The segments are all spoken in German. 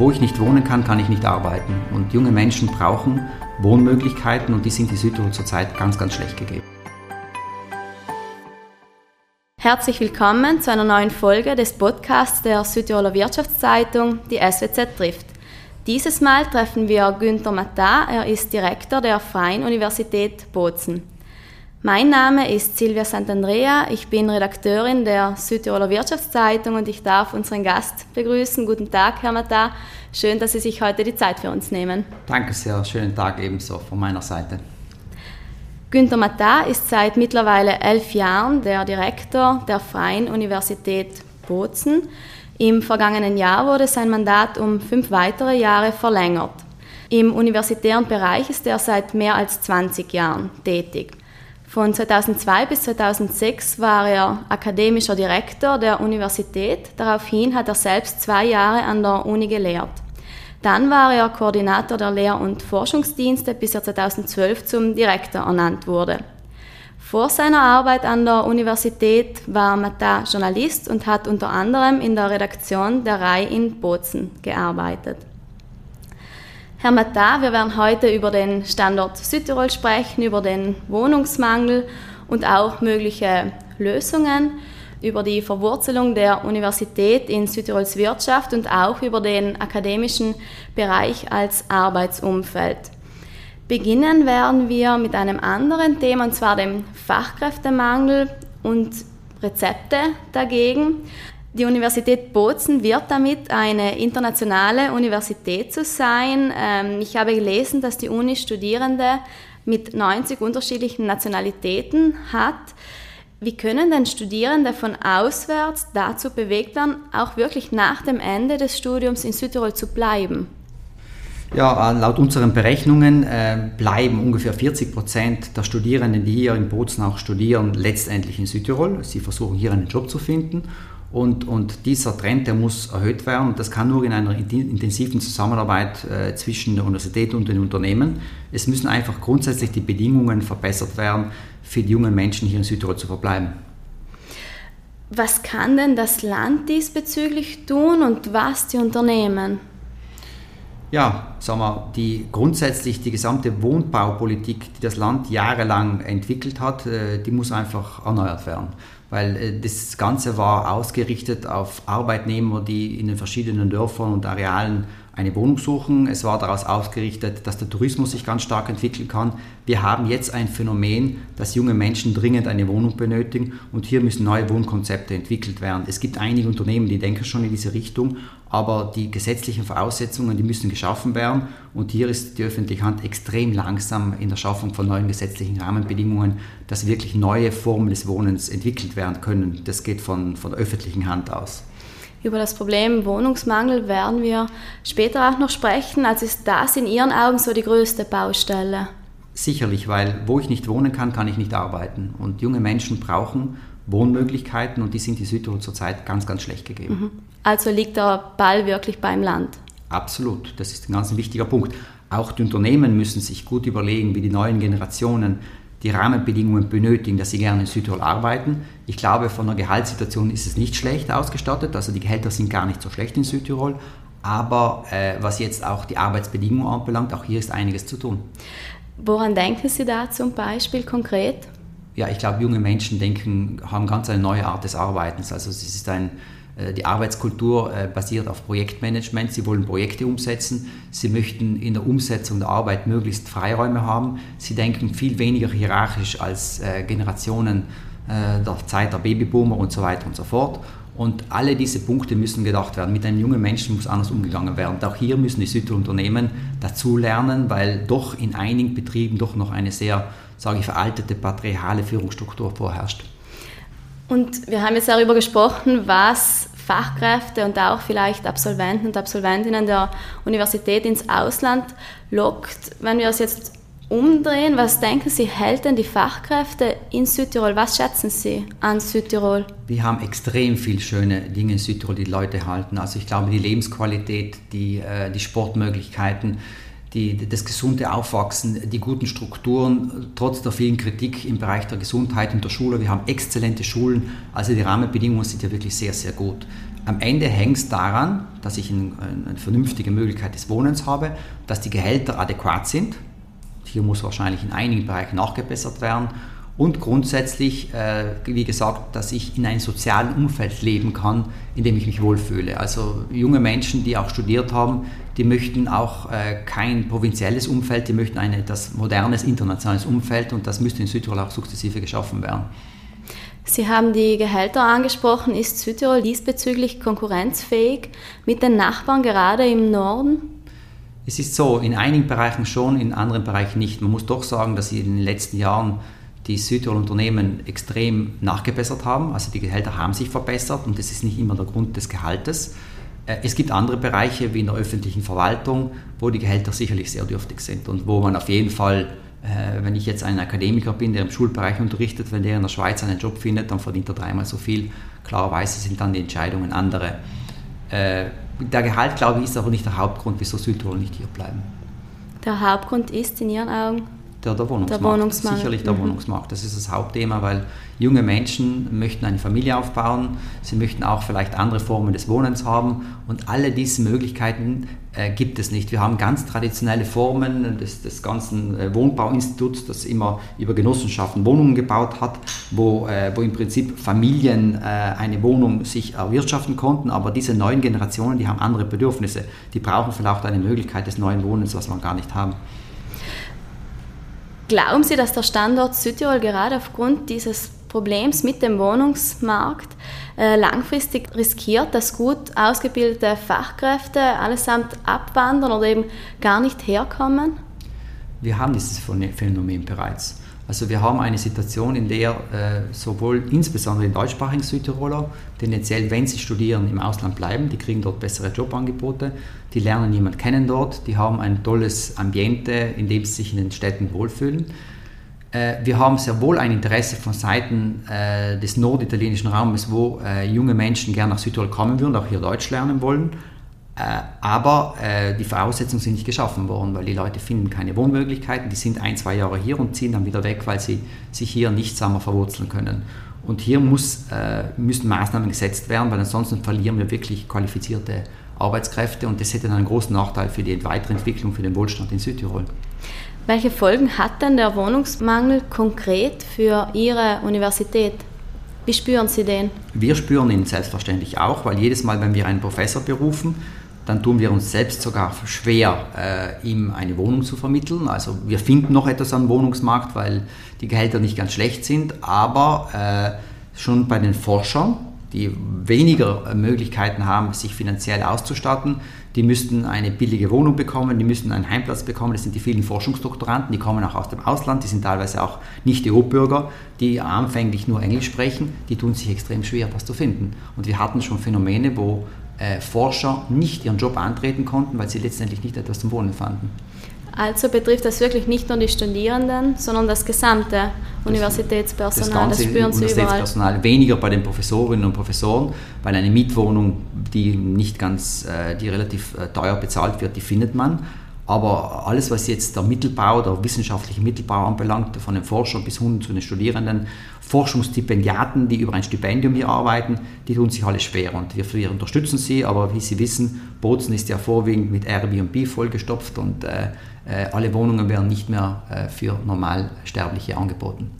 wo ich nicht wohnen kann, kann ich nicht arbeiten. Und junge Menschen brauchen Wohnmöglichkeiten und die sind in Südtirol zurzeit ganz, ganz schlecht gegeben. Herzlich willkommen zu einer neuen Folge des Podcasts der Südtiroler Wirtschaftszeitung, die SWZ trifft. Dieses Mal treffen wir Günther Matta, er ist Direktor der Freien Universität Bozen. Mein Name ist Silvia Santandrea, ich bin Redakteurin der Südtiroler Wirtschaftszeitung und ich darf unseren Gast begrüßen. Guten Tag, Herr Matta. Schön, dass Sie sich heute die Zeit für uns nehmen. Danke sehr, schönen Tag ebenso von meiner Seite. Günter Matta ist seit mittlerweile elf Jahren der Direktor der Freien Universität Bozen. Im vergangenen Jahr wurde sein Mandat um fünf weitere Jahre verlängert. Im universitären Bereich ist er seit mehr als 20 Jahren tätig. Von 2002 bis 2006 war er akademischer Direktor der Universität. Daraufhin hat er selbst zwei Jahre an der Uni gelehrt. Dann war er Koordinator der Lehr- und Forschungsdienste, bis er 2012 zum Direktor ernannt wurde. Vor seiner Arbeit an der Universität war Matta Journalist und hat unter anderem in der Redaktion der RAI in Bozen gearbeitet. Herr Matta, wir werden heute über den Standort Südtirol sprechen, über den Wohnungsmangel und auch mögliche Lösungen, über die Verwurzelung der Universität in Südtirols Wirtschaft und auch über den akademischen Bereich als Arbeitsumfeld. Beginnen werden wir mit einem anderen Thema, und zwar dem Fachkräftemangel und Rezepte dagegen. Die Universität Bozen wird damit eine internationale Universität zu sein. Ähm, ich habe gelesen, dass die Uni Studierende mit 90 unterschiedlichen Nationalitäten hat. Wie können denn Studierende von auswärts dazu bewegt werden, auch wirklich nach dem Ende des Studiums in Südtirol zu bleiben? Ja, laut unseren Berechnungen äh, bleiben ungefähr 40 Prozent der Studierenden, die hier in Bozen auch studieren, letztendlich in Südtirol. Sie versuchen hier einen Job zu finden und, und dieser Trend, der muss erhöht werden. Und das kann nur in einer intensiven Zusammenarbeit äh, zwischen der Universität und den Unternehmen. Es müssen einfach grundsätzlich die Bedingungen verbessert werden, für die jungen Menschen hier in Südtirol zu verbleiben. Was kann denn das Land diesbezüglich tun und was die Unternehmen? Ja, sagen wir, die grundsätzlich die gesamte Wohnbaupolitik, die das Land jahrelang entwickelt hat, äh, die muss einfach erneuert werden weil äh, das Ganze war ausgerichtet auf Arbeitnehmer, die in den verschiedenen Dörfern und Arealen eine Wohnung suchen. Es war daraus ausgerichtet, dass der Tourismus sich ganz stark entwickeln kann. Wir haben jetzt ein Phänomen, dass junge Menschen dringend eine Wohnung benötigen und hier müssen neue Wohnkonzepte entwickelt werden. Es gibt einige Unternehmen, die denken schon in diese Richtung, aber die gesetzlichen Voraussetzungen, die müssen geschaffen werden und hier ist die öffentliche Hand extrem langsam in der Schaffung von neuen gesetzlichen Rahmenbedingungen, dass wirklich neue Formen des Wohnens entwickelt werden können. Das geht von, von der öffentlichen Hand aus. Über das Problem Wohnungsmangel werden wir später auch noch sprechen. Also ist das in Ihren Augen so die größte Baustelle? Sicherlich, weil wo ich nicht wohnen kann, kann ich nicht arbeiten. Und junge Menschen brauchen Wohnmöglichkeiten und die sind in Südtirol zurzeit ganz, ganz schlecht gegeben. Mhm. Also liegt der Ball wirklich beim Land? Absolut, das ist ein ganz wichtiger Punkt. Auch die Unternehmen müssen sich gut überlegen, wie die neuen Generationen die Rahmenbedingungen benötigen, dass sie gerne in Südtirol arbeiten. Ich glaube, von der Gehaltssituation ist es nicht schlecht ausgestattet, also die Gehälter sind gar nicht so schlecht in Südtirol. Aber äh, was jetzt auch die Arbeitsbedingungen anbelangt, auch hier ist einiges zu tun. Woran denken Sie da zum Beispiel konkret? Ja, ich glaube, junge Menschen denken, haben ganz eine neue Art des Arbeitens. Also es ist ein, die Arbeitskultur äh, basiert auf Projektmanagement. Sie wollen Projekte umsetzen. Sie möchten in der Umsetzung der Arbeit möglichst Freiräume haben. Sie denken viel weniger hierarchisch als äh, Generationen der Zeit der Babyboomer und so weiter und so fort. Und alle diese Punkte müssen gedacht werden. Mit einem jungen Menschen muss anders umgegangen werden. Und auch hier müssen die Südunternehmen dazulernen, weil doch in einigen Betrieben doch noch eine sehr, sage ich, veraltete patriarchale Führungsstruktur vorherrscht. Und wir haben jetzt darüber gesprochen, was Fachkräfte und auch vielleicht Absolventen und Absolventinnen der Universität ins Ausland lockt. Wenn wir es jetzt umdrehen, was denken Sie, hält denn die Fachkräfte in Südtirol? Was schätzen Sie an Südtirol? Wir haben extrem viele schöne Dinge in Südtirol, die Leute halten. Also ich glaube, die Lebensqualität, die, äh, die Sportmöglichkeiten, die, das gesunde Aufwachsen, die guten Strukturen, trotz der vielen Kritik im Bereich der Gesundheit und der Schule. Wir haben exzellente Schulen, also die Rahmenbedingungen sind ja wirklich sehr, sehr gut. Am Ende hängt es daran, dass ich ein, eine vernünftige Möglichkeit des Wohnens habe, dass die Gehälter adäquat sind. Hier muss wahrscheinlich in einigen Bereichen nachgebessert werden und grundsätzlich, äh, wie gesagt, dass ich in einem sozialen Umfeld leben kann, in dem ich mich wohlfühle. Also junge Menschen, die auch studiert haben, die möchten auch äh, kein provinzielles Umfeld, die möchten ein etwas modernes, internationales Umfeld und das müsste in Südtirol auch sukzessive geschaffen werden. Sie haben die Gehälter angesprochen. Ist Südtirol diesbezüglich konkurrenzfähig mit den Nachbarn gerade im Norden? Es ist so, in einigen Bereichen schon, in anderen Bereichen nicht. Man muss doch sagen, dass in den letzten Jahren die Südtirol-Unternehmen extrem nachgebessert haben. Also die Gehälter haben sich verbessert und das ist nicht immer der Grund des Gehaltes. Äh, es gibt andere Bereiche wie in der öffentlichen Verwaltung, wo die Gehälter sicherlich sehr dürftig sind und wo man auf jeden Fall, äh, wenn ich jetzt ein Akademiker bin, der im Schulbereich unterrichtet, wenn der in der Schweiz einen Job findet, dann verdient er dreimal so viel. Klarerweise sind dann die Entscheidungen andere. Äh, der Gehalt, glaube ich, ist aber nicht der Hauptgrund, wieso Südtirol nicht hier bleiben. Der Hauptgrund ist in Ihren Augen? Der, der Wohnungsmarkt. Der Wohnungsmarkt. Sicherlich der mhm. Wohnungsmarkt. Das ist das Hauptthema, weil junge Menschen möchten eine Familie aufbauen, sie möchten auch vielleicht andere Formen des Wohnens haben und alle diese Möglichkeiten äh, gibt es nicht. Wir haben ganz traditionelle Formen des, des ganzen äh, Wohnbauinstituts, das immer über Genossenschaften Wohnungen gebaut hat, wo, äh, wo im Prinzip Familien äh, eine Wohnung sich erwirtschaften konnten, aber diese neuen Generationen, die haben andere Bedürfnisse. Die brauchen vielleicht eine Möglichkeit des neuen Wohnens, was wir gar nicht haben. Glauben Sie, dass der Standort Südtirol gerade aufgrund dieses Problems mit dem Wohnungsmarkt äh, langfristig riskiert, dass gut ausgebildete Fachkräfte allesamt abwandern oder eben gar nicht herkommen? Wir haben dieses Phänomen bereits. Also wir haben eine Situation, in der äh, sowohl insbesondere die deutschsprachigen Südtiroler tendenziell, wenn sie studieren, im Ausland bleiben, die kriegen dort bessere Jobangebote, die lernen jemanden kennen dort, die haben ein tolles Ambiente, in dem sie sich in den Städten wohlfühlen. Äh, wir haben sehr wohl ein Interesse von Seiten äh, des norditalienischen Raumes, wo äh, junge Menschen gerne nach Südtirol kommen würden, auch hier Deutsch lernen wollen. Äh, aber äh, die Voraussetzungen sind nicht geschaffen worden, weil die Leute finden keine Wohnmöglichkeiten, die sind ein, zwei Jahre hier und ziehen dann wieder weg, weil sie sich hier nicht zusammen verwurzeln können. Und hier muss, äh, müssen Maßnahmen gesetzt werden, weil ansonsten verlieren wir wirklich qualifizierte Arbeitskräfte und das hätte dann einen großen Nachteil für die Weiterentwicklung, für den Wohlstand in Südtirol. Welche Folgen hat denn der Wohnungsmangel konkret für Ihre Universität? Wie spüren Sie den? Wir spüren ihn selbstverständlich auch, weil jedes Mal, wenn wir einen Professor berufen, dann tun wir uns selbst sogar schwer, äh, ihm eine Wohnung zu vermitteln. Also wir finden noch etwas am Wohnungsmarkt, weil die Gehälter nicht ganz schlecht sind, aber äh, schon bei den Forschern, die weniger Möglichkeiten haben, sich finanziell auszustatten, die müssten eine billige Wohnung bekommen, die müssten einen Heimplatz bekommen. Das sind die vielen Forschungsdoktoranden, die kommen auch aus dem Ausland, die sind teilweise auch nicht EU-Bürger, die anfänglich nur Englisch sprechen, die tun sich extrem schwer, was zu finden. Und wir hatten schon Phänomene, wo äh, Forscher nicht ihren Job antreten konnten, weil sie letztendlich nicht etwas zum Wohnen fanden. Also betrifft das wirklich nicht nur die Studierenden, sondern das gesamte Universitätspersonal. Das, das spüren Sie Universitätspersonal, überall. weniger bei den Professorinnen und Professoren, weil eine Mietwohnung, die nicht ganz, äh, die relativ äh, teuer bezahlt wird, die findet man. Aber alles, was jetzt der Mittelbau, der wissenschaftliche Mittelbau anbelangt, von den Forschern bis hin zu den Studierenden, Forschungsstipendiaten, die über ein Stipendium hier arbeiten, die tun sich alle schwer und wir, wir unterstützen sie, aber wie Sie wissen, Bozen ist ja vorwiegend mit Airbnb vollgestopft und äh, äh, alle Wohnungen werden nicht mehr äh, für Normalsterbliche angeboten.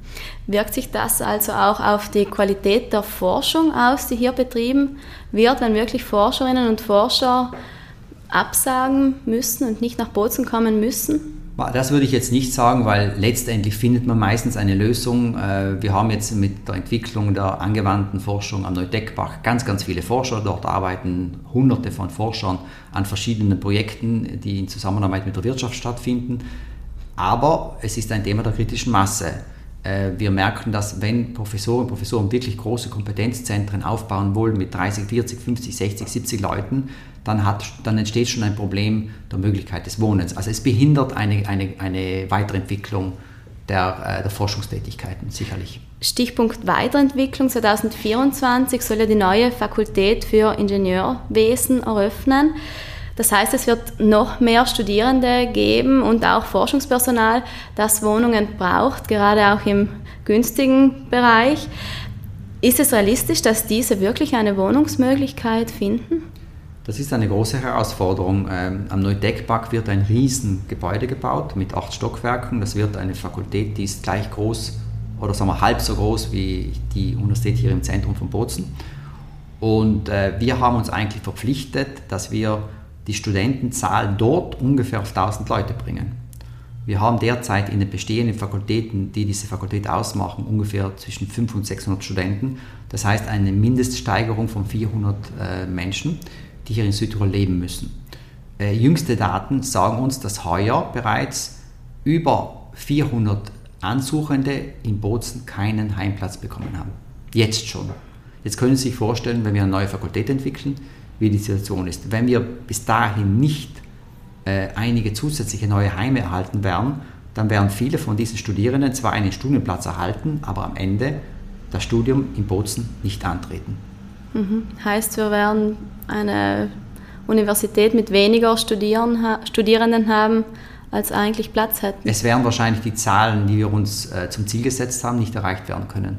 Wirkt sich das also auch auf die Qualität der Forschung aus, die hier betrieben wird, wenn wirklich Forscherinnen und Forscher absagen müssen und nicht nach Bozen kommen müssen? Das würde ich jetzt nicht sagen, weil letztendlich findet man meistens eine Lösung. Äh, wir haben jetzt mit der Entwicklung der angewandten Forschung am Neudeckbach ganz, ganz viele Forscher. Dort arbeiten hunderte von Forschern an verschiedenen Projekten, die in Zusammenarbeit mit der Wirtschaft stattfinden. Aber es ist ein Thema der kritischen Masse. Äh, wir merken, dass wenn Professoren und Professoren wirklich große Kompetenzzentren aufbauen wollen mit 30, 40, 50, 60, 70 Leuten, dann, hat, dann entsteht schon ein Problem der Möglichkeit des Wohnens. Also es behindert eine, eine, eine Weiterentwicklung der, äh, der Forschungstätigkeiten sicherlich. Stichpunkt Weiterentwicklung 2024 soll ja die neue Fakultät für Ingenieurwesen eröffnen. Das heißt, es wird noch mehr Studierende geben und auch Forschungspersonal, das Wohnungen braucht, gerade auch im günstigen Bereich. Ist es realistisch, dass diese wirklich eine Wohnungsmöglichkeit finden? Das ist eine große Herausforderung. Ähm, am Neudeckpark wird ein Riesengebäude gebaut mit acht Stockwerken. Das wird eine Fakultät, die ist gleich groß oder sagen wir halb so groß wie die Universität hier im Zentrum von Bozen. Und äh, wir haben uns eigentlich verpflichtet, dass wir die Studentenzahl dort ungefähr auf 1000 Leute bringen. Wir haben derzeit in den bestehenden Fakultäten, die diese Fakultät ausmachen, ungefähr zwischen 500 und 600 Studenten. Das heißt eine Mindeststeigerung von 400 äh, Menschen, die hier in Südtirol leben müssen. Äh, jüngste Daten sagen uns, dass heuer bereits über 400 Ansuchende in Bozen keinen Heimplatz bekommen haben. Jetzt schon. Jetzt können Sie sich vorstellen, wenn wir eine neue Fakultät entwickeln, wie die Situation ist. Wenn wir bis dahin nicht äh, einige zusätzliche neue Heime erhalten werden, dann werden viele von diesen Studierenden zwar einen Studienplatz erhalten, aber am Ende das Studium in Bozen nicht antreten. Mhm. Heißt, wir werden eine Universität mit weniger Studierenden haben, als eigentlich Platz hätten. Es werden wahrscheinlich die Zahlen, die wir uns äh, zum Ziel gesetzt haben, nicht erreicht werden können.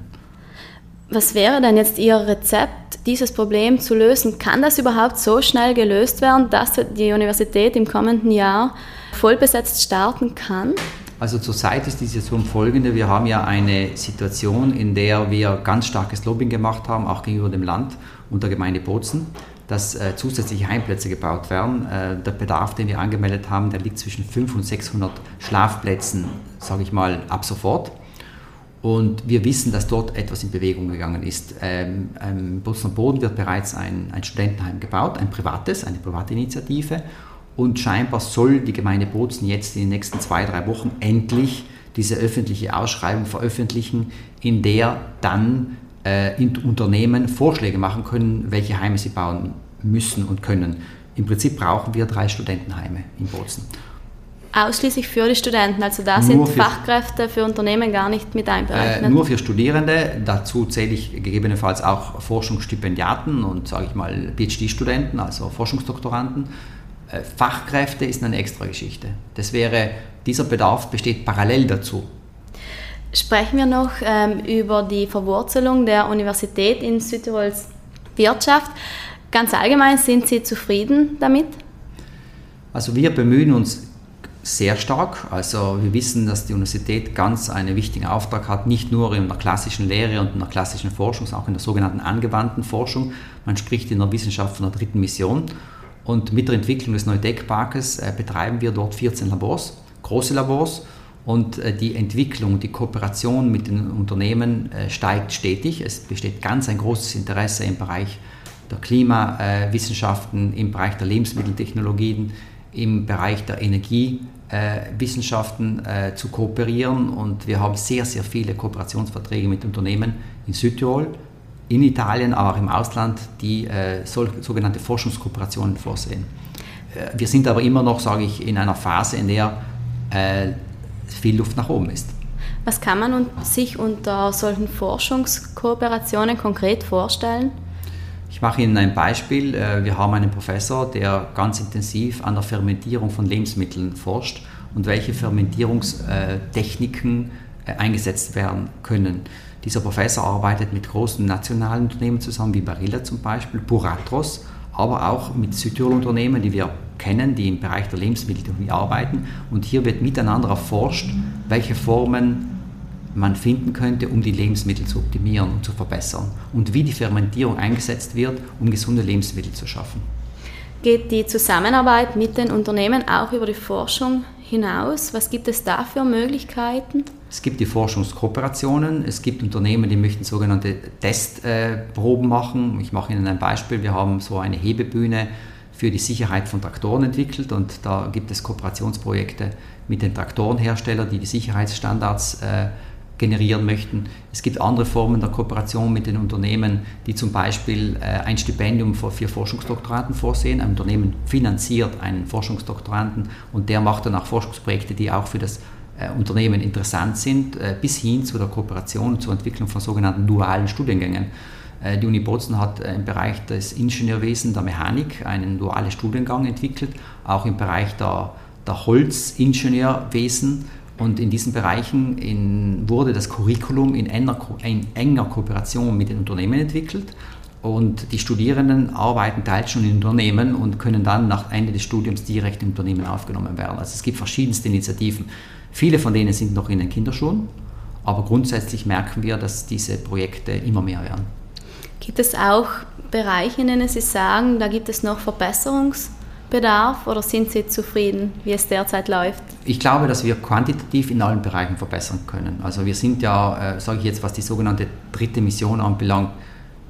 Was wäre denn jetzt Ihr Rezept, dieses Problem zu lösen? Kann das überhaupt so schnell gelöst werden, dass die Universität im kommenden Jahr vollbesetzt starten kann? Also zurzeit ist die Situation folgende. Wir haben ja eine Situation, in der wir ganz starkes Lobbying gemacht haben, auch gegenüber dem Land und der Gemeinde Bozen, dass äh, zusätzliche Heimplätze gebaut werden. Äh, der Bedarf, den wir angemeldet haben, der liegt zwischen 500 und 600 Schlafplätzen, sage ich mal, ab sofort. Und wir wissen, dass dort etwas in Bewegung gegangen ist. Ähm, Bozener Boden wird bereits ein, ein Studentenheim gebaut, ein privates, eine private Initiative. Und scheinbar soll die Gemeinde Bozen jetzt in den nächsten zwei, drei Wochen endlich diese öffentliche Ausschreibung veröffentlichen, in der dann äh, Unternehmen Vorschläge machen können, welche Heime sie bauen müssen und können. Im Prinzip brauchen wir drei Studentenheime in Bozen. Ausschließlich für die Studenten, also da sind für Fachkräfte für Unternehmen gar nicht mit einberechnet. Äh, nur für Studierende, dazu zähle ich gegebenenfalls auch Forschungsstipendiaten und sage ich mal PhD-Studenten, also Forschungsdoktoranden. Äh, Fachkräfte ist eine extra Geschichte. Das wäre, dieser Bedarf besteht parallel dazu. Sprechen wir noch ähm, über die Verwurzelung der Universität in Südtirols Wirtschaft. Ganz allgemein, sind Sie zufrieden damit? Also wir bemühen uns sehr stark. Also wir wissen, dass die Universität ganz einen wichtigen Auftrag hat, nicht nur in der klassischen Lehre und in der klassischen Forschung, sondern auch in der sogenannten angewandten Forschung. Man spricht in der Wissenschaft von der dritten Mission. Und mit der Entwicklung des Neudeck-Parkes äh, betreiben wir dort 14 Labors, große Labors. Und äh, die Entwicklung, die Kooperation mit den Unternehmen äh, steigt stetig. Es besteht ganz ein großes Interesse im Bereich der Klimawissenschaften, im Bereich der Lebensmitteltechnologien, im Bereich der Energiewissenschaften äh, zu kooperieren und wir haben sehr, sehr viele Kooperationsverträge mit Unternehmen in Südtirol, in Italien, aber auch im Ausland, die äh, sogenannte Forschungskooperationen vorsehen. Äh, wir sind aber immer noch, sage ich, in einer Phase, in der viel Luft nach oben ist. Was kann man sich unter solchen Forschungskooperationen konkret vorstellen? Ich mache Ihnen ein Beispiel. Äh, wir haben einen Professor, der ganz intensiv an der Fermentierung von Lebensmitteln forscht und welche Fermentierungstechniken äh, eingesetzt werden können. Dieser Professor arbeitet mit großen nationalen Unternehmen zusammen, wie Barilla zum Beispiel, Puratros, aber auch mit Südtirol-Unternehmen, die wir kennen, die im Bereich der Lebensmitteltechnologie arbeiten. Und hier wird miteinander erforscht, welche Formen man finden könnte, um die Lebensmittel zu optimieren und zu verbessern und wie die Fermentierung eingesetzt wird, um gesunde Lebensmittel zu schaffen. Geht die Zusammenarbeit mit den Unternehmen auch über die Forschung hinaus? Was gibt es da für Möglichkeiten? Es gibt die Forschungskooperationen, es gibt Unternehmen, die möchten sogenannte Testproben machen. Ich mache Ihnen ein Beispiel. Wir haben so eine Hebebühne für die Sicherheit von Traktoren entwickelt und da gibt es Kooperationsprojekte mit den Traktorenherstellern, die die Sicherheitsstandards äh, generieren möchten. Es gibt andere Formen der Kooperation mit den Unternehmen, die zum Beispiel äh, ein Stipendium für, Forschungsdoktoranten vorsehen. Ein Unternehmen finanziert einen Forschungsdoktoranten und der macht dann auch Forschungsprojekte, die auch für das äh, Unternehmen interessant sind, äh, bis hin zu der Kooperation und zur Entwicklung von sogenannten dualen Studiengängen. Die Uni Bozen hat im Bereich des Ingenieurwesens, der Mechanik, einen dualen Studiengang entwickelt, auch im Bereich der, der Holzingenieurwesen. Und in diesen Bereichen in, wurde das Curriculum in enger, in enger Kooperation mit den Unternehmen entwickelt. Und die Studierenden arbeiten teils schon in Unternehmen und können dann nach Ende des Studiums direkt im Unternehmen aufgenommen werden. Also es gibt verschiedenste Initiativen. Viele von denen sind noch in den Kinderschuhen, aber grundsätzlich merken wir, dass diese Projekte immer mehr werden. Gibt es auch Bereiche, in denen Sie sagen, da gibt es noch Verbesserungsbedarf oder sind Sie zufrieden, wie es derzeit läuft? Ich glaube, dass wir quantitativ in allen Bereichen verbessern können. Also wir sind ja, äh, sage ich jetzt, was die sogenannte dritte Mission anbelangt,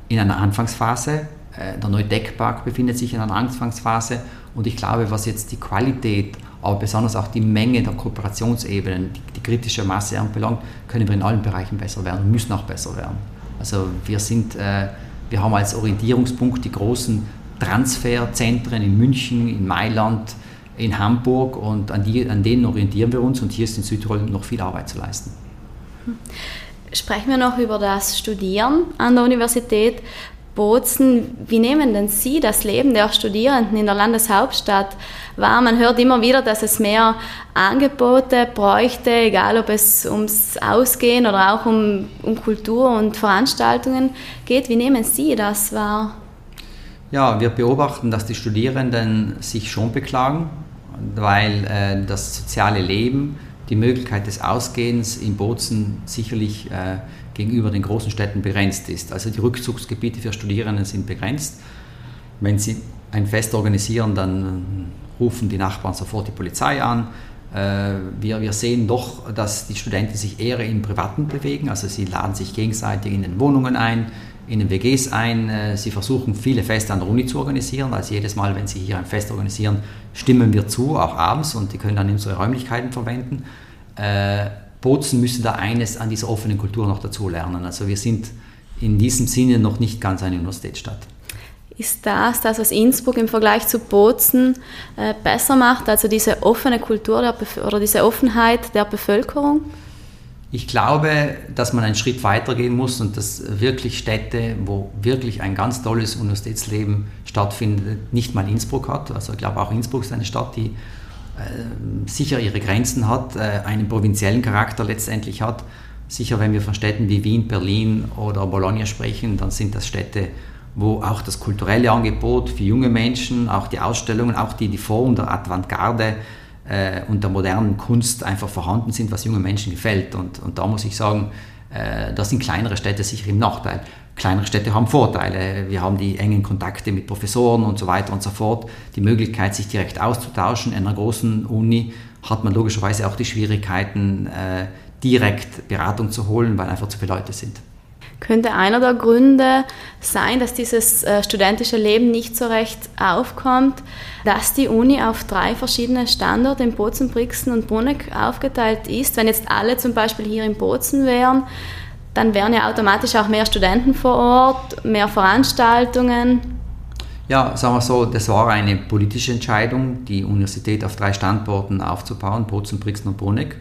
in einer Anfangsphase. Äh, der neue Deckpark befindet sich in einer Anfangsphase und ich glaube, was jetzt die Qualität, aber besonders auch die Menge der Kooperationsebenen, die, die kritische Masse anbelangt, können wir in allen Bereichen besser werden und müssen auch besser werden. Also wir sind, äh, wir haben als Orientierungspunkt die großen Transferzentren in München, in Mailand, in Hamburg und an, die, an denen orientieren wir uns und hier ist in Südtirol noch viel Arbeit zu leisten. Sprechen wir noch über das Studieren an der Universität. Bozen, wie nehmen denn Sie das Leben der Studierenden in der Landeshauptstadt wahr? Man hört immer wieder, dass es mehr Angebote bräuchte, egal ob es ums Ausgehen oder auch um, um Kultur und Veranstaltungen geht. Wie nehmen Sie das wahr? Ja, wir beobachten, dass die Studierenden sich schon beklagen, weil äh, das soziale Leben, die Möglichkeit des Ausgehens in Bozen sicherlich äh, gegenüber den großen Städten begrenzt ist. Also die Rückzugsgebiete für Studierende sind begrenzt. Wenn sie ein Fest organisieren, dann rufen die Nachbarn sofort die Polizei an. Äh, wir, wir sehen doch, dass die Studenten sich eher im Privaten bewegen, also sie laden sich gegenseitig in den Wohnungen ein, in den WGs ein. Äh, sie versuchen viele Feste an der Uni zu organisieren. Also jedes Mal, wenn sie hier ein Fest organisieren, stimmen wir zu, auch abends, und die können dann unsere Räumlichkeiten verwenden. Äh, Bozen müsste da eines an dieser offenen Kultur noch dazulernen. Also wir sind in diesem Sinne noch nicht ganz eine Universitätsstadt. Ist das das, was Innsbruck im Vergleich zu Bozen äh, besser macht, also diese offene Kultur der oder diese Offenheit der Bevölkerung? Ich glaube, dass man einen Schritt weitergehen muss und dass wirklich Städte, wo wirklich ein ganz tolles Universitätsleben stattfindet, nicht mal Innsbruck hat. Also ich glaube auch Innsbruck ist eine Stadt, die äh, sicher ihre Grenzen hat, äh, einen provinziellen Charakter letztendlich hat. Sicher, wenn wir von Städten wie Wien, Berlin oder Bologna sprechen, dann sind das Städte, wo auch das kulturelle Angebot für junge Menschen, auch die Ausstellungen, auch die, die Form der Avantgarde äh, und der modernen Kunst einfach vorhanden sind, was jungen Menschen gefällt. Und, und da muss ich sagen, äh, da sind kleinere Städte sicher im Nachteil. Kleinere Städte haben Vorteile. Wir haben die engen Kontakte mit Professoren und so weiter und so fort. Die Möglichkeit, sich direkt auszutauschen. In einer großen Uni hat man logischerweise auch die Schwierigkeiten, äh, direkt Beratung zu holen, weil einfach zu viele Leute sind. Könnte einer der Gründe sein, dass dieses äh, studentische Leben nicht so recht aufkommt, dass die Uni auf drei verschiedene Standorte in Bozen, Brixen und Bruneck aufgeteilt ist? Wenn jetzt alle zum Beispiel hier in Bozen wären, dann wären ja automatisch auch mehr Studenten vor Ort, mehr Veranstaltungen. Ja, sagen wir so, das war eine politische Entscheidung, die Universität auf drei Standorten aufzubauen, Bozen, Brixen und Bruneck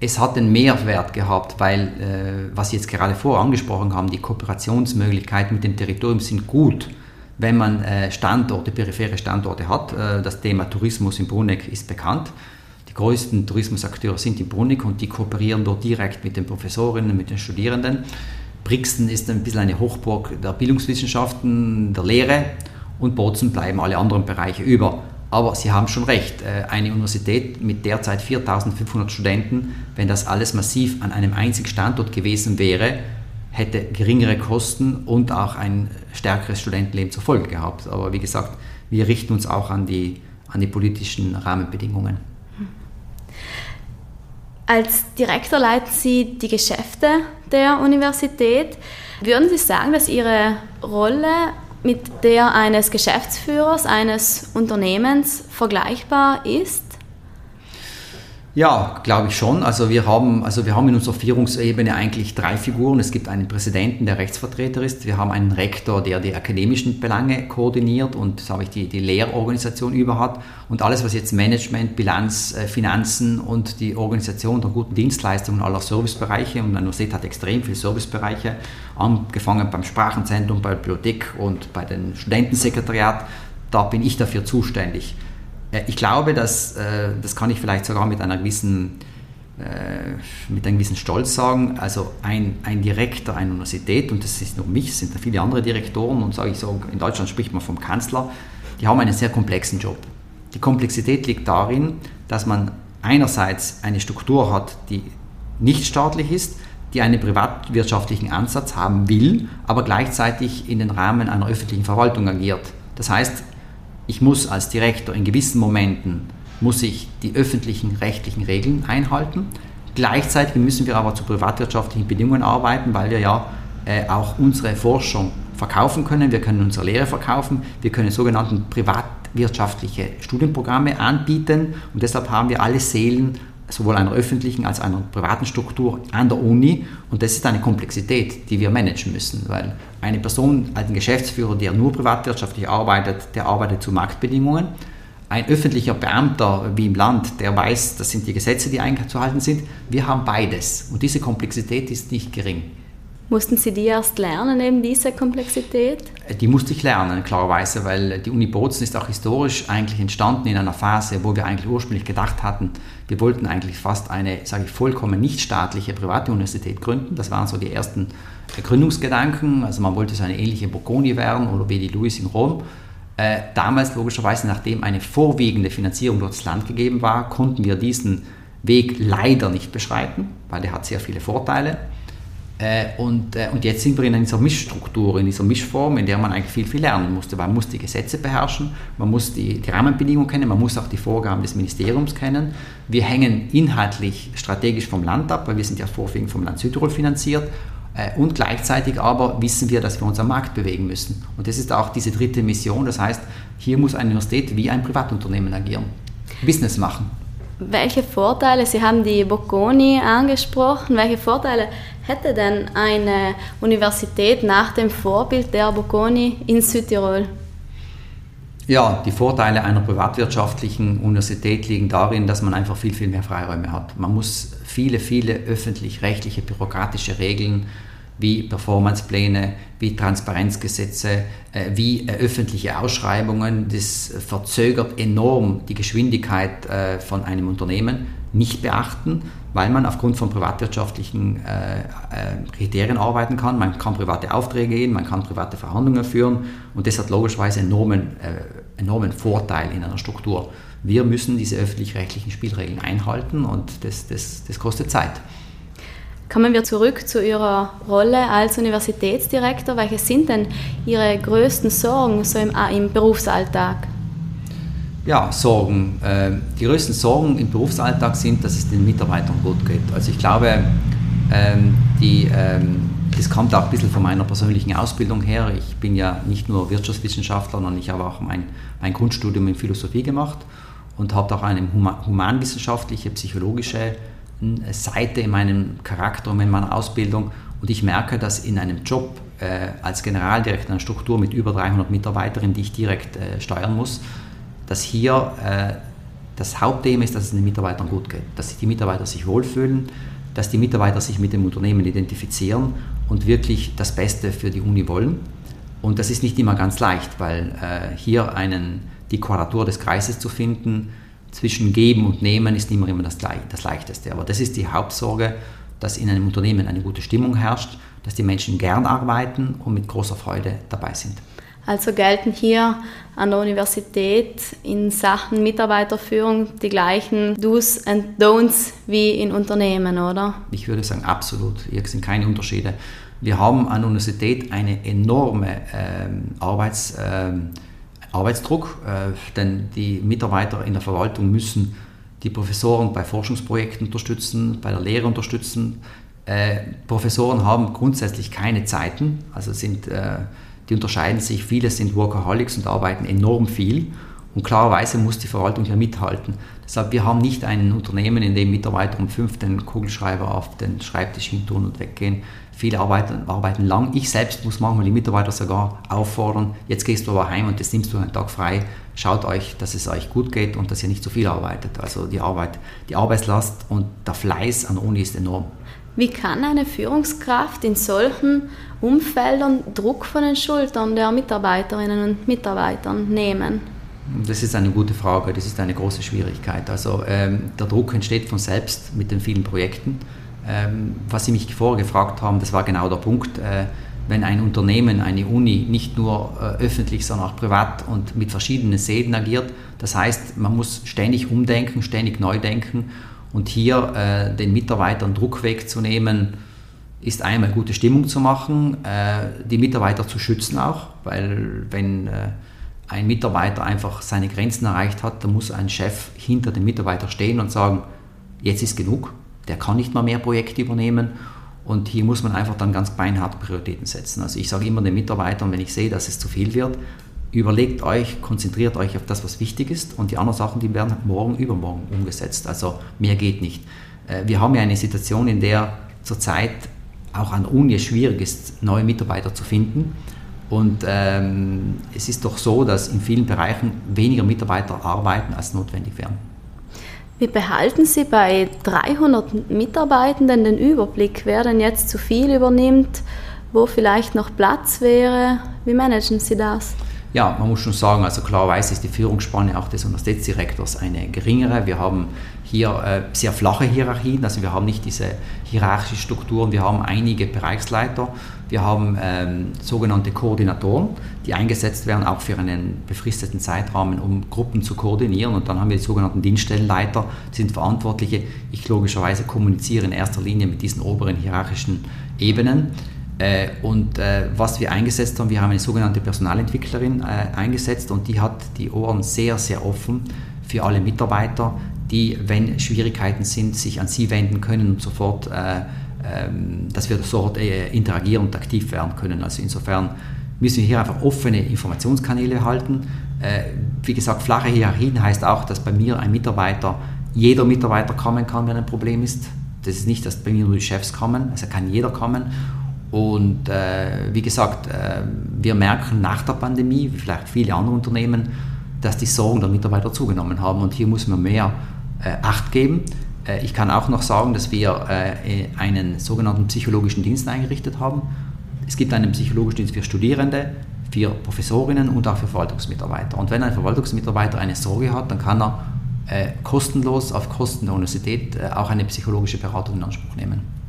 es hat den Mehrwert gehabt, weil, äh, was Sie jetzt gerade vorher angesprochen haben, die Kooperationsmöglichkeiten mit dem Territorium sind gut, wenn man äh, Standorte, periphere Standorte hat. Äh, das Thema Tourismus in Bruneck ist bekannt. Die größten Tourismusakteure sind in Bruneck und die kooperieren dort direkt mit den Professorinnen, mit den Studierenden. Brixen ist ein bisschen eine Hochburg der Bildungswissenschaften, der Lehre und Bozen bleiben alle anderen Bereiche über. Aber Sie haben schon recht, äh, eine Universität mit derzeit 4500 Studenten, wenn das alles massiv an einem einzigen Standort gewesen wäre, hätte geringere Kosten und auch ein stärkeres Studentenleben zur Folge gehabt. Aber wie gesagt, wir richten uns auch an die, an die politischen Rahmenbedingungen. Als Direktor leiten Sie die Geschäfte der Universität. Würden Sie sagen, dass Ihre Rolle mit der eines Geschäftsführers eines Unternehmens vergleichbar ist? Ja, glaube ich schon. Also wir haben, also wir haben in unserer Führungsebene eigentlich drei Figuren. Es gibt einen Präsidenten, der Rechtsvertreter ist. Wir haben einen Rektor, der die akademischen Belange koordiniert und sage ich, die, die Lehrorganisation über hat. Und alles, was jetzt Management, Bilanz, äh, Finanzen und die Organisation der guten Dienstleistungen aller Servicebereiche, und die Universität hat extrem viele Servicebereiche, angefangen beim Sprachenzentrum, bei der Bibliothek und bei den Studentensekretariat, da bin ich dafür zuständig. Äh, ich glaube, dass, äh, das kann ich vielleicht sogar mit einer gewissen äh, mit einem gewissen Stolz sagen, also ein, ein Direktor einer Universität, und das ist nur mich, es sind da viele andere Direktoren, und sage ich so, in Deutschland spricht man vom Kanzler, die haben einen sehr komplexen Job. Die Komplexität liegt darin, dass man einerseits eine Struktur hat, die nicht staatlich ist, die einen privatwirtschaftlichen Ansatz haben will, aber gleichzeitig in den Rahmen einer öffentlichen Verwaltung agiert. Das heißt, ich muss als Direktor in gewissen Momenten muss ich die öffentlichen rechtlichen Regeln einhalten. Gleichzeitig müssen wir aber zu privatwirtschaftlichen Bedingungen arbeiten, weil wir ja äh, auch unsere Forschung verkaufen können. Wir können unsere Lehre verkaufen. Wir können sogenannte privatwirtschaftliche Studienprogramme anbieten. Und deshalb haben wir alle Seelen sowohl einer öffentlichen als einer privaten Struktur an der Uni. Und das ist eine Komplexität, die wir managen müssen, weil eine Person, ein Geschäftsführer, der nur privatwirtschaftlich arbeitet, der arbeitet zu Marktbedingungen. Ein öffentlicher Beamter wie im Land, der weiß, das sind die Gesetze, die einzuhalten sind. Wir haben beides. Und diese Komplexität ist nicht gering. Mussten Sie die erst lernen, eben diese Komplexität? Die musste ich lernen, klarerweise, weil die Uni Bozen ist auch historisch eigentlich entstanden in einer Phase, wo wir eigentlich ursprünglich gedacht hatten, wir wollten eigentlich fast eine, sage ich, vollkommen nichtstaatliche private Universität gründen. Das waren so die ersten Gründungsgedanken. Also man wollte so eine ähnliche Bocconi werden oder wie die Louis in Rom. Äh, damals logischerweise, nachdem eine vorwiegende Finanzierung durch das Land gegeben war, konnten wir diesen Weg leider nicht beschreiten, weil der hat sehr viele Vorteile. Äh, und, äh, und jetzt sind wir in dieser Mischstruktur, in dieser Mischform, in der man eigentlich viel, viel lernen musste. Man muss die Gesetze beherrschen, man muss die, die Rahmenbedingungen kennen, man muss auch die Vorgaben des Ministeriums kennen. Wir hängen inhaltlich strategisch vom Land ab, weil wir sind ja vorwiegend vom Land Südtirol finanziert. Äh, und gleichzeitig aber wissen wir, dass wir uns am Markt bewegen müssen. Und das ist auch diese dritte Mission. Das heißt, hier muss eine Universität wie ein Privatunternehmen agieren. Business machen. Welche Vorteile, Sie haben die Bocconi angesprochen, welche Vorteile hätte denn eine Universität nach dem Vorbild der Bocconi in Südtirol? Ja, die Vorteile einer privatwirtschaftlichen Universität liegen darin, dass man einfach viel, viel mehr Freiräume hat. Man muss viele, viele öffentlich-rechtliche bürokratische Regeln wie Performancepläne, wie Transparenzgesetze, äh, wie äh, öffentliche Ausschreibungen. Das verzögert enorm die Geschwindigkeit äh, von einem Unternehmen nicht beachten, weil man aufgrund von privatwirtschaftlichen Kriterien arbeiten kann. Man kann private Aufträge gehen, man kann private Verhandlungen führen und das hat logischerweise enormen, enormen Vorteil in einer Struktur. Wir müssen diese öffentlich-rechtlichen Spielregeln einhalten und das, das, das kostet Zeit. Kommen wir zurück zu Ihrer Rolle als Universitätsdirektor. Welche sind denn Ihre größten Sorgen so im, im Berufsalltag? Ja, Sorgen. Ähm, die größten Sorgen im Berufsalltag sind, dass es den Mitarbeitern gut geht. Also ich glaube, ähm, die, ähm, das kommt auch ein bisschen von meiner persönlichen Ausbildung her. Ich bin ja nicht nur Wirtschaftswissenschaftler, sondern ich habe auch mein, mein Grundstudium in Philosophie gemacht und habe auch eine humanwissenschaftliche, psychologische Seite in meinem Charakter und in meiner Ausbildung. Und ich merke, dass in einem Job äh, als Generaldirektor einer Struktur mit über 300 Mitarbeiterinnen, die ich direkt äh, steuern muss, dass hier äh, das Hauptthema ist, dass es den Mitarbeitern gut geht, dass die Mitarbeiter sich wohlfühlen, dass die Mitarbeiter sich mit dem Unternehmen identifizieren und wirklich das Beste für die Uni wollen. Und das ist nicht immer ganz leicht, weil äh, hier einen, die Quadratur des Kreises zu finden, zwischen Geben und Nehmen ist immer immer das, das Leichteste. Aber das ist die Hauptsorge, dass in einem Unternehmen eine gute Stimmung herrscht, dass die Menschen gern arbeiten und mit großer Freude dabei sind. Also gelten hier an der Universität in Sachen Mitarbeiterführung die gleichen Do's and Don'ts wie in Unternehmen, oder? Ich würde sagen, absolut. Hier sind keine Unterschiede. Wir haben an der Universität eine enorme ähm, Arbeits... Ähm, Arbeitsdruck, äh, denn die Mitarbeiter in der Verwaltung müssen die Professoren bei Forschungsprojekten unterstützen, bei der Lehre unterstützen. Äh, Professoren haben grundsätzlich keine Zeiten, also sind, äh, die unterscheiden sich, viele sind Workaholics und arbeiten enorm viel Und klarerweise muss die Verwaltung hier mithalten. Deshalb, wir haben nicht ein Unternehmen, in dem Mitarbeiter um fünf den Kugelschreiber auf den Schreibtisch hin tun und weggehen. Viele arbeiten, arbeiten lang. Ich selbst muss manchmal die Mitarbeiter sogar auffordern, jetzt gehst du aber heim und jetzt nimmst du einen Tag frei. Schaut euch, dass es euch gut geht und dass ihr nicht zu viel arbeitet. Also die Arbeit, die Arbeitslast und der Fleiß an der Uni ist enorm. Wie kann eine Führungskraft in solchen Umfeldern Druck von den Schultern der Mitarbeiterinnen und Mitarbeiter nehmen? Das ist eine gute Frage, das ist eine große Schwierigkeit. Also ähm, der Druck entsteht von selbst mit den vielen Projekten. Ähm, was Sie mich vorher gefragt haben, das war genau der Punkt. Äh, wenn ein Unternehmen, eine Uni nicht nur äh, öffentlich, sondern auch privat und mit verschiedenen Säden agiert, das heißt, man muss ständig umdenken, ständig neu denken und hier äh, den Mitarbeitern Druck wegzunehmen, ist einmal gute Stimmung zu machen, äh, die Mitarbeiter zu schützen auch, weil wenn äh, ein Mitarbeiter einfach seine Grenzen erreicht hat, dann muss ein Chef hinter dem Mitarbeiter stehen und sagen, jetzt ist genug, der kann nicht mal mehr Projekte übernehmen und hier muss man einfach dann ganz beinharte Prioritäten setzen. Also ich sage immer den Mitarbeitern, wenn ich sehe, dass es zu viel wird, überlegt euch, konzentriert euch auf das, was wichtig ist und die anderen Sachen, die werden morgen, übermorgen umgesetzt. Also mehr geht nicht. Äh, wir haben ja eine Situation, in der zurzeit auch an Uni schwierig ist, neue Mitarbeiter zu finden. Und ähm, es ist doch so, dass in vielen Bereichen weniger Mitarbeiter arbeiten, als notwendig wären. Wie behalten Sie bei 300 Mitarbeitenden den Überblick, wer denn jetzt zu viel übernimmt, wo vielleicht noch Platz wäre? Wie managen Sie das? Ja, man muss schon sagen, also klarerweise ist die Führungsspanne auch des Universitätsdirektors eine geringere. Wir haben hier äh, sehr flache Hierarchien, also wir haben nicht diese hierarchischen Strukturen, wir haben einige Bereichsleiter, wir haben ähm, sogenannte Koordinatoren, die eingesetzt werden, auch für einen befristeten Zeitrahmen, um Gruppen zu koordinieren. Und dann haben wir die sogenannten Dienststellenleiter, die sind Verantwortliche. Ich logischerweise kommuniziere in erster Linie mit diesen oberen hierarchischen Ebenen. Äh, und äh, was wir eingesetzt haben, wir haben eine sogenannte Personalentwicklerin äh, eingesetzt und die hat die Ohren sehr, sehr offen für alle Mitarbeiter, die, wenn Schwierigkeiten sind, sich an sie wenden können und sofort, ähm, dass wir sofort interagieren und aktiv werden können. Also insofern müssen wir hier einfach offene Informationskanäle halten. Wie gesagt, flache Hierarchien heißt auch, dass bei mir ein Mitarbeiter, jeder Mitarbeiter kommen kann, wenn ein Problem ist. Das ist nicht, dass bei mir nur die Chefs kommen, also kann jeder kommen. Und äh, wie gesagt, äh, wir merken nach der Pandemie, wie vielleicht viele andere Unternehmen, dass die Sorgen der Mitarbeiter zugenommen haben und hier muss man mehr äh, Acht geben. Äh, ich kann auch noch sagen, dass wir äh, einen sogenannten psychologischen Dienst eingerichtet haben. Es gibt einen psychologischen Dienst für Studierende, für Professorinnen und auch für Verwaltungsmitarbeiter. Und wenn ein Verwaltungsmitarbeiter eine Sorge hat, dann kann er äh, kostenlos auf Kosten der Universität auch eine psychologische Beratung in Anspruch nehmen.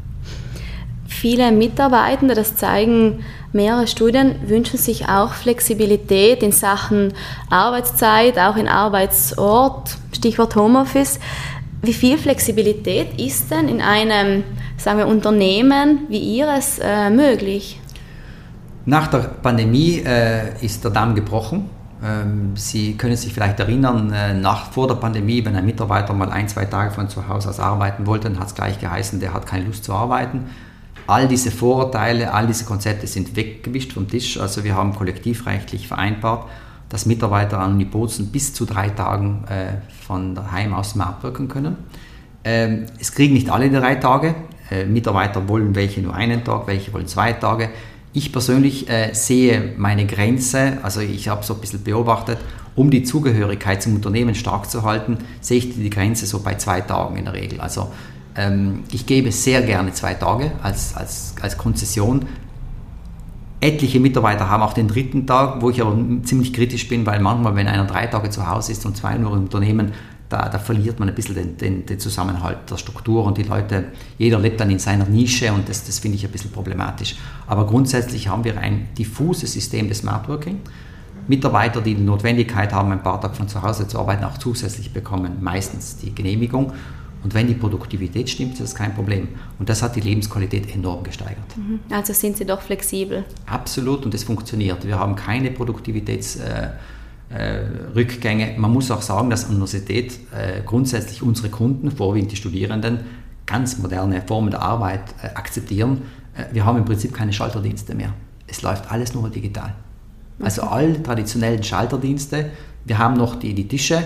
Viele Mitarbeitende, das zeigen mehrere Studien, wünschen sich auch Flexibilität in Sachen Arbeitszeit, auch in Arbeitsort, Stichwort Homeoffice. Wie viel Flexibilität ist denn in einem sagen wir, Unternehmen wie Ihres äh, möglich? Nach der Pandemie äh, ist der Damm gebrochen. Ähm, Sie können sich vielleicht erinnern, äh, nach, vor der Pandemie, wenn ein Mitarbeiter mal ein, zwei Tage von zu Hause aus arbeiten wollte, dann hat es gleich geheißen, der hat keine Lust zu arbeiten. All diese Vorurteile, all diese Konzepte sind weggewischt vom Tisch. Also wir haben kollektivrechtlich vereinbart, dass Mitarbeiter an Unibozen bis zu drei Tagen äh, von daheim aus smart wirken können. Ähm, es kriegen nicht alle drei Tage. Äh, Mitarbeiter wollen welche nur einen Tag, welche wollen zwei Tage. Ich persönlich äh, sehe meine Grenze, also ich habe so ein bisschen beobachtet, um die Zugehörigkeit zum Unternehmen stark zu halten, sehe ich die Grenze so bei zwei Tagen in der Regel. Also ähm, ich gebe sehr gerne zwei Tage als, als, als Konzession. Etliche Mitarbeiter haben auch den dritten Tag, wo ich aber ziemlich kritisch bin, weil manchmal, wenn einer drei Tage zu Hause ist und zwei nur im Unternehmen, da, da verliert man ein bisschen den, den, den, Zusammenhalt der Struktur und die Leute, jeder lebt dann in seiner Nische und das, das finde ich ein bisschen problematisch. Aber grundsätzlich haben wir ein diffuses System des Smart Working. Mitarbeiter, die die Notwendigkeit haben, ein paar Tage von zu Hause zu arbeiten, auch zusätzlich bekommen meistens die Genehmigung. Und wenn die Produktivität stimmt, ist das kein Problem. Und das hat die Lebensqualität enorm gesteigert. Mhm. Also sind Sie doch flexibel. Absolut und es funktioniert. Wir haben keine Produktivitätsrückgänge. Äh, äh, Man muss auch sagen, dass an der Universität äh, grundsätzlich unsere Kunden, vorwiegend die Studierenden, ganz moderne Formen der Arbeit akzeptieren. Wir haben im Prinzip keine Schalterdienste mehr. Es läuft alles nur digital. Also all traditionellen Schalterdienste Wir haben noch die, die Tische,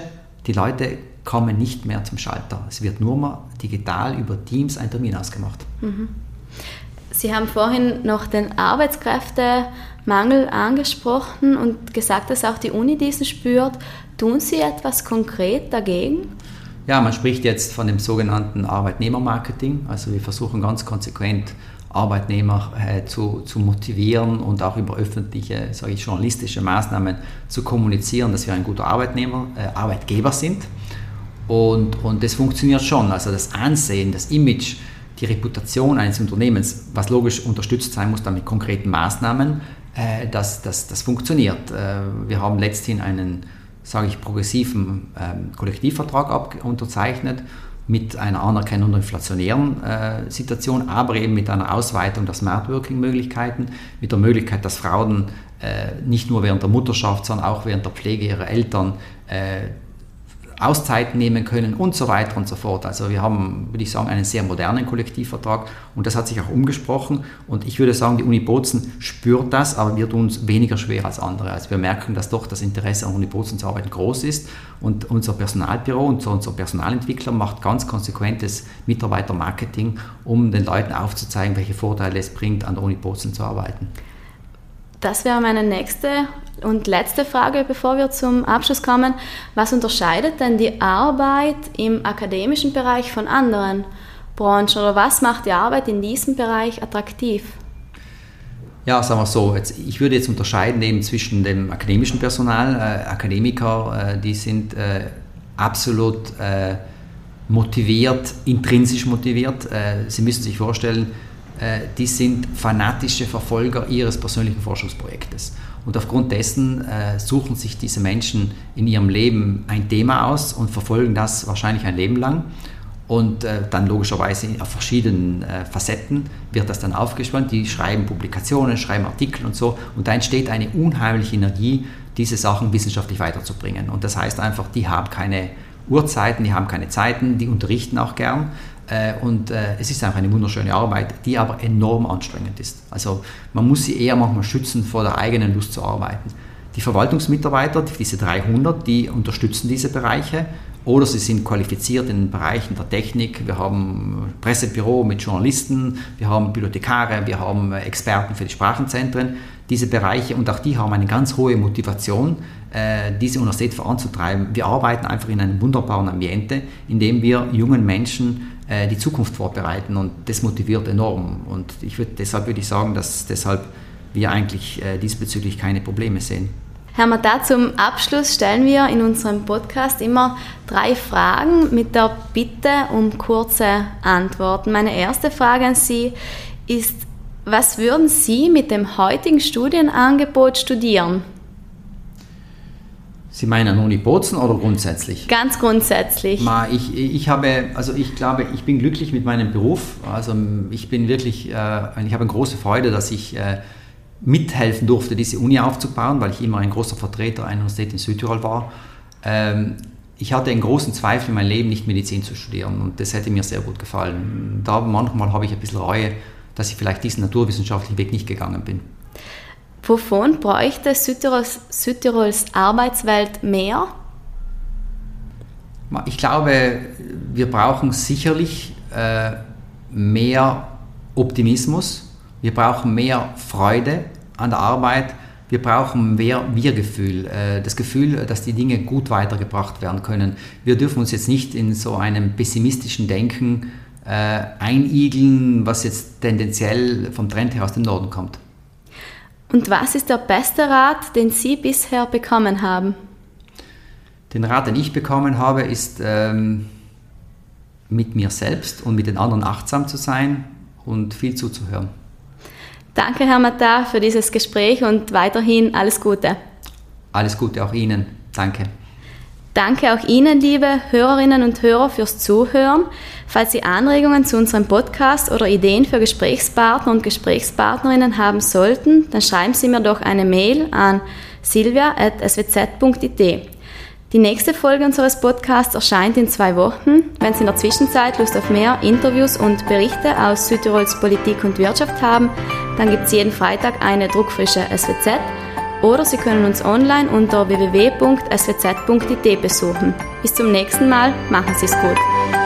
die Leute kommen nicht mehr zum Schalter. Es wird nur mal digital über Teams ein Termin ausgemacht. Mhm. Sie haben vorhin noch den Arbeitskräftemangel angesprochen und gesagt, dass auch die Uni diesen spürt. Tun Sie etwas konkret dagegen? Ja, man spricht jetzt von dem sogenannten Arbeitnehmermarketing. Also wir versuchen ganz konsequent Arbeitnehmer äh, zu, zu motivieren und auch über öffentliche, sage ich, journalistische Maßnahmen zu kommunizieren, dass wir ein guter Arbeitnehmer, äh, Arbeitgeber sind. Und, und das funktioniert schon. Also das Ansehen, das Image, die Reputation eines Unternehmens, was logisch unterstützt sein muss, dann mit konkreten Maßnahmen, äh, das, das, das funktioniert. Äh, wir haben letzthin einen, sage ich, progressiven äh, Kollektivvertrag unterzeichnet mit einer Anerkennung der inflationären äh, Situation, aber eben mit einer Ausweitung der Smart Working-Möglichkeiten, mit der Möglichkeit, dass Frauen äh, nicht nur während der Mutterschaft, sondern auch während der Pflege ihrer Eltern äh, Auszeiten nehmen können und so weiter und so fort. Also wir haben, würde ich sagen, einen sehr modernen Kollektivvertrag und das hat sich auch umgesprochen und ich würde sagen, die Uni Bozen spürt das, aber wir tun uns weniger schwer als andere. Also wir merken, dass doch das Interesse an Uni Bozen zu arbeiten groß ist und unser Personalbüro und unser Personalentwickler macht ganz konsequentes Mitarbeitermarketing, um den Leuten aufzuzeigen, welche Vorteile es bringt, an der Uni Bozen zu arbeiten. Das wäre meine nächste und letzte Frage, bevor wir zum Abschluss kommen. Was unterscheidet denn die Arbeit im akademischen Bereich von anderen Branchen oder was macht die Arbeit in diesem Bereich attraktiv? Ja, sagen wir so, jetzt, ich würde jetzt unterscheiden eben zwischen dem akademischen Personal. Äh, Akademiker, äh, die sind äh, absolut äh, motiviert, intrinsisch motiviert. Äh, Sie müssen sich vorstellen, die sind fanatische Verfolger ihres persönlichen Forschungsprojektes. Und aufgrund dessen äh, suchen sich diese Menschen in ihrem Leben ein Thema aus und verfolgen das wahrscheinlich ein Leben lang. Und äh, dann logischerweise auf verschiedenen äh, Facetten wird das dann aufgespannt. Die schreiben Publikationen, schreiben Artikel und so. Und da entsteht eine unheimliche Energie, diese Sachen wissenschaftlich weiterzubringen. Und das heißt einfach, die haben keine Uhrzeiten, die haben keine Zeiten, die unterrichten auch gern. Äh, und äh, es ist einfach eine wunderschöne Arbeit, die aber enorm anstrengend ist. Also man muss sie eher manchmal schützen vor der eigenen Lust zu arbeiten. Die Verwaltungsmitarbeiter, diese 300, die unterstützen diese Bereiche oder sie sind qualifiziert in den Bereichen der Technik. Wir haben Pressebüro mit Journalisten, wir haben Bibliothekare, wir haben Experten für die Sprachenzentren. Diese Bereiche und auch die haben eine ganz hohe Motivation, diese Universität voranzutreiben. Wir arbeiten einfach in einem wunderbaren Ambiente, in dem wir jungen Menschen äh, die Zukunft vorbereiten und das motiviert enorm. Und ich würde, deshalb würde ich sagen, dass deshalb wir eigentlich äh, diesbezüglich keine Probleme sehen. Herr Matat, zum Abschluss stellen wir in unserem Podcast immer drei Fragen mit der Bitte um kurze Antworten. Meine erste Frage an Sie ist, was würden Sie mit dem heutigen Studienangebot studieren? Sie meinen Uni Bozen oder grundsätzlich? Ganz grundsätzlich. Ich, ich habe, also ich glaube, ich bin glücklich mit meinem Beruf. Also ich bin wirklich, äh, ich habe eine große Freude, dass ich äh, mithelfen durfte, diese Uni aufzubauen, weil ich immer ein großer Vertreter einer Universität in Südtirol war. Ähm, ich hatte einen großen Zweifel in meinem Leben, nicht Medizin zu studieren und das hätte mir sehr gut gefallen. Da manchmal habe ich ein bisschen Reue, dass ich vielleicht diesen naturwissenschaftlichen Weg nicht gegangen bin. Wovon bräuchte Südtirols, Südtirols Arbeitswelt mehr? Ich glaube, wir brauchen sicherlich äh, mehr Optimismus, wir brauchen mehr Freude an der Arbeit, wir brauchen mehr Wir-Gefühl, äh, das Gefühl, dass die Dinge gut weitergebracht werden können. Wir dürfen uns jetzt nicht in so einem pessimistischen Denken äh, einigeln, was jetzt tendenziell vom Trend her aus dem Norden kommt. Und was ist der beste Rat, den Sie bisher bekommen haben? Den Rat, den ich bekommen habe, ist ähm, mit mir selbst und mit den anderen achtsam zu sein und viel zuzuhören. Danke, Herr Matar, für dieses Gespräch und weiterhin alles Gute. Alles Gute auch Ihnen. Danke. Danke auch Ihnen, liebe Hörerinnen und Hörer, fürs Zuhören. Falls Sie Anregungen zu unserem Podcast oder Ideen für Gesprächspartner und Gesprächspartnerinnen haben sollten, dann schreiben Sie mir doch eine Mail an silvia.swz.it. Die nächste Folge unseres Podcasts erscheint in zwei Wochen. Wenn Sie in der Zwischenzeit Lust auf mehr Interviews und Berichte aus Südtirols Politik und Wirtschaft haben, dann gibt es jeden Freitag eine druckfrische SWZ oder Sie können uns online unter www.swz.it besuchen. Bis zum nächsten Mal, machen Sie es gut.